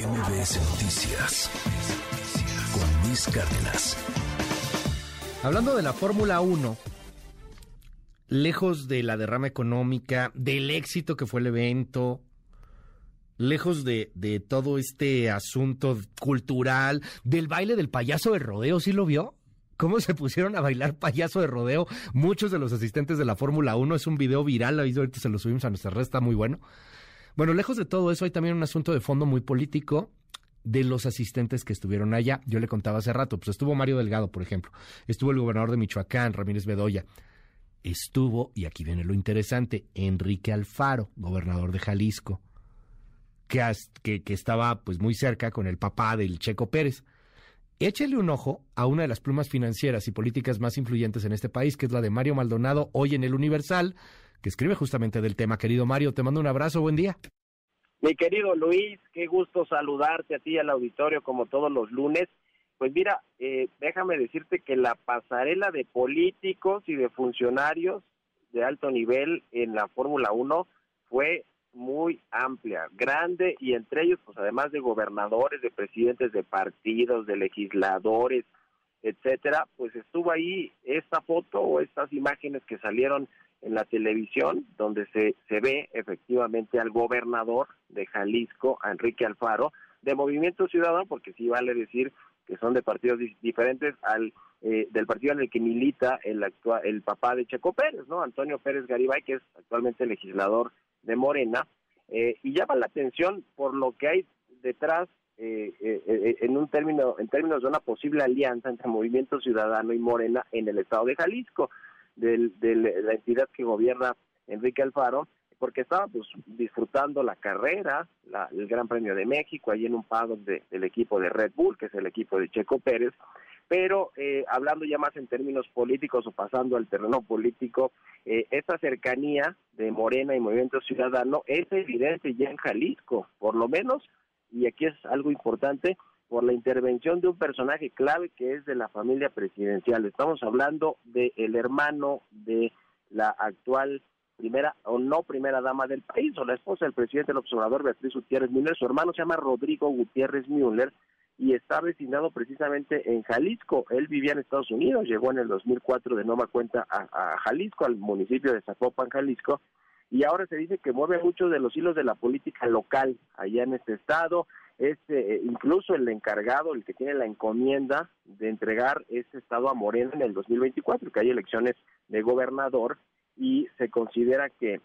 MBS Noticias con Luis Cárdenas. Hablando de la Fórmula 1, lejos de la derrama económica, del éxito que fue el evento, lejos de, de todo este asunto cultural, del baile del payaso de rodeo, ¿sí lo vio? cómo se pusieron a bailar payaso de rodeo muchos de los asistentes de la Fórmula 1. Es un video viral, ahorita se lo subimos a nuestra red, está muy bueno. Bueno, lejos de todo eso, hay también un asunto de fondo muy político de los asistentes que estuvieron allá. Yo le contaba hace rato, pues estuvo Mario Delgado, por ejemplo, estuvo el gobernador de Michoacán, Ramírez Bedoya, estuvo, y aquí viene lo interesante, Enrique Alfaro, gobernador de Jalisco, que, que, estaba pues muy cerca con el papá del Checo Pérez. Échele un ojo a una de las plumas financieras y políticas más influyentes en este país, que es la de Mario Maldonado, hoy en el Universal, que escribe justamente del tema. Querido Mario, te mando un abrazo, buen día. Mi querido Luis, qué gusto saludarte a ti y al auditorio como todos los lunes. Pues mira, eh, déjame decirte que la pasarela de políticos y de funcionarios de alto nivel en la Fórmula 1 fue muy amplia, grande y entre ellos, pues además de gobernadores, de presidentes de partidos, de legisladores, etcétera, pues estuvo ahí esta foto o estas imágenes que salieron en la televisión, donde se, se ve efectivamente al gobernador de Jalisco, Enrique Alfaro, de Movimiento Ciudadano, porque sí vale decir que son de partidos diferentes al eh, del partido en el que milita el actual, el papá de Checo Pérez, ¿no? Antonio Pérez Garibay, que es actualmente legislador de Morena, eh, y llama la atención por lo que hay detrás eh, eh, en un término en términos de una posible alianza entre Movimiento Ciudadano y Morena en el estado de Jalisco, de la entidad que gobierna Enrique Alfaro, porque estaba pues disfrutando la carrera, el Gran Premio de México, ahí en un paddock del equipo de Red Bull, que es el equipo de Checo Pérez, pero eh, hablando ya más en términos políticos o pasando al terreno político, eh, esta cercanía de Morena y Movimiento Ciudadano es evidente ya en Jalisco, por lo menos, y aquí es algo importante, por la intervención de un personaje clave que es de la familia presidencial. Estamos hablando del el hermano de la actual primera o no primera dama del país, o la esposa del presidente del observador Beatriz Gutiérrez Müller. Su hermano se llama Rodrigo Gutiérrez Müller, y está vecindado precisamente en Jalisco. Él vivía en Estados Unidos, llegó en el 2004 de nueva cuenta a, Jalisco, al municipio de Zapopan, Jalisco, y ahora se dice que mueve muchos de los hilos de la política local allá en este estado. Es eh, incluso el encargado, el que tiene la encomienda de entregar este estado a Morena en el 2024, que hay elecciones de gobernador, y se considera que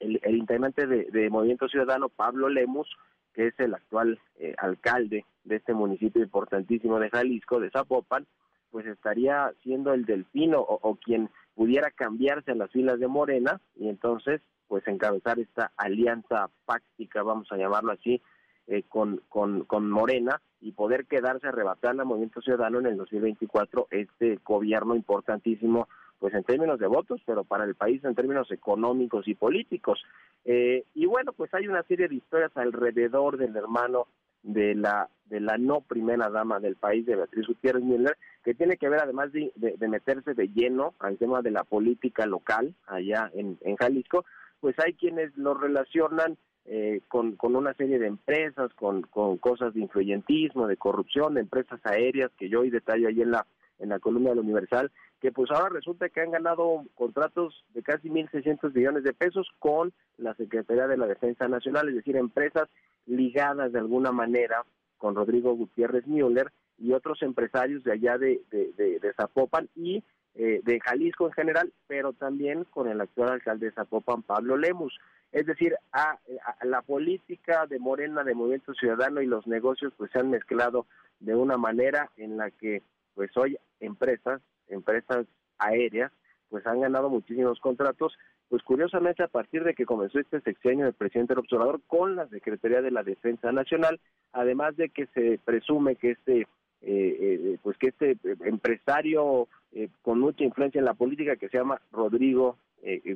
el, integrante de Movimiento Ciudadano, Pablo Lemus, que es el actual eh, alcalde de este municipio importantísimo de Jalisco, de Zapopan, pues estaría siendo el delfino o, quien pudiera cambiarse a las filas de Morena y entonces pues encabezar esta alianza fáctica, vamos a llamarlo así, eh, con, con, con Morena y poder quedarse arrebatando al Movimiento Ciudadano en el 2024 este gobierno importantísimo pues en términos de votos, pero para el país en términos económicos y políticos. Eh, y bueno, pues hay una serie de historias alrededor del hermano de la de la no primera dama del país, de Beatriz Gutiérrez Müller, que tiene que ver además de, de, meterse de lleno al tema de la política local allá en, en Jalisco, pues hay quienes lo relacionan eh, con, con una serie de empresas, con, con cosas de influyentismo, de corrupción, de empresas aéreas, que yo hoy detallo ahí en la, en la columna del Universal, que pues ahora resulta que han ganado contratos de casi 1.600 millones de pesos con la Secretaría de la Defensa Nacional, es decir, empresas ligadas de alguna manera con Rodrigo Gutiérrez Müller y otros empresarios de allá de, de, Zapopan y eh, de Jalisco en general, pero también con el actual alcalde de Zapopan, Pablo Lemus. Es decir, a, a, la política de Morena, de Movimiento Ciudadano y los negocios pues se han mezclado de una manera en la que pues hoy empresas empresas aéreas, pues han ganado muchísimos contratos, pues curiosamente a partir de que comenzó este sexenio del presidente del observador con la Secretaría de la Defensa Nacional, además de que se presume que este eh, eh, pues que este empresario eh, con mucha influencia en la política que se llama Rodrigo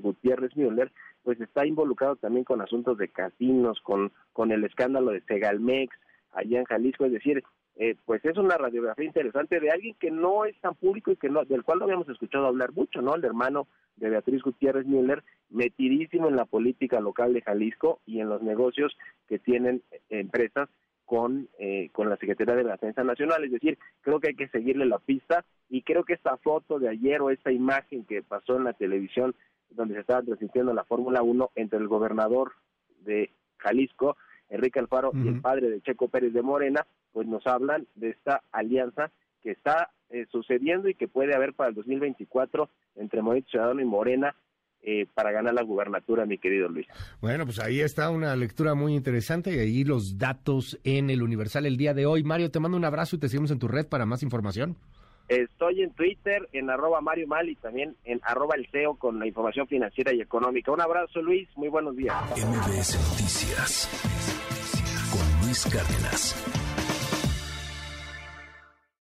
Gutiérrez Müller, pues está involucrado también con asuntos de casinos, con, con el escándalo de Segalmex allá en Jalisco, es decir, eh, pues es una radiografía interesante de alguien que no es tan público y que no, del cual no habíamos escuchado hablar mucho, ¿no? El hermano de Beatriz Gutiérrez Müller, metidísimo en la política local de Jalisco y en los negocios que tienen empresas con, eh, con la Secretaría de la Defensa Nacional. Es decir, creo que hay que seguirle la pista y creo que esta foto de ayer o esta imagen que pasó en la televisión donde se estaba transmitiendo la Fórmula 1 entre el gobernador de Jalisco, Enrique Alfaro, y el padre de Checo Pérez de Morena, pues nos hablan de esta alianza que está eh, sucediendo y que puede haber para el 2024 entre Movimiento Ciudadano y Morena eh, para ganar la gubernatura, mi querido Luis. Bueno, pues ahí está una lectura muy interesante y ahí los datos en el Universal el día de hoy. Mario, te mando un abrazo y te seguimos en tu red para más información. Estoy en Twitter, en arroba Mario Mal y también en arroba el CEO con la información financiera y económica. Un abrazo, Luis. Muy buenos días. MBS Noticias con Luis Cárdenas.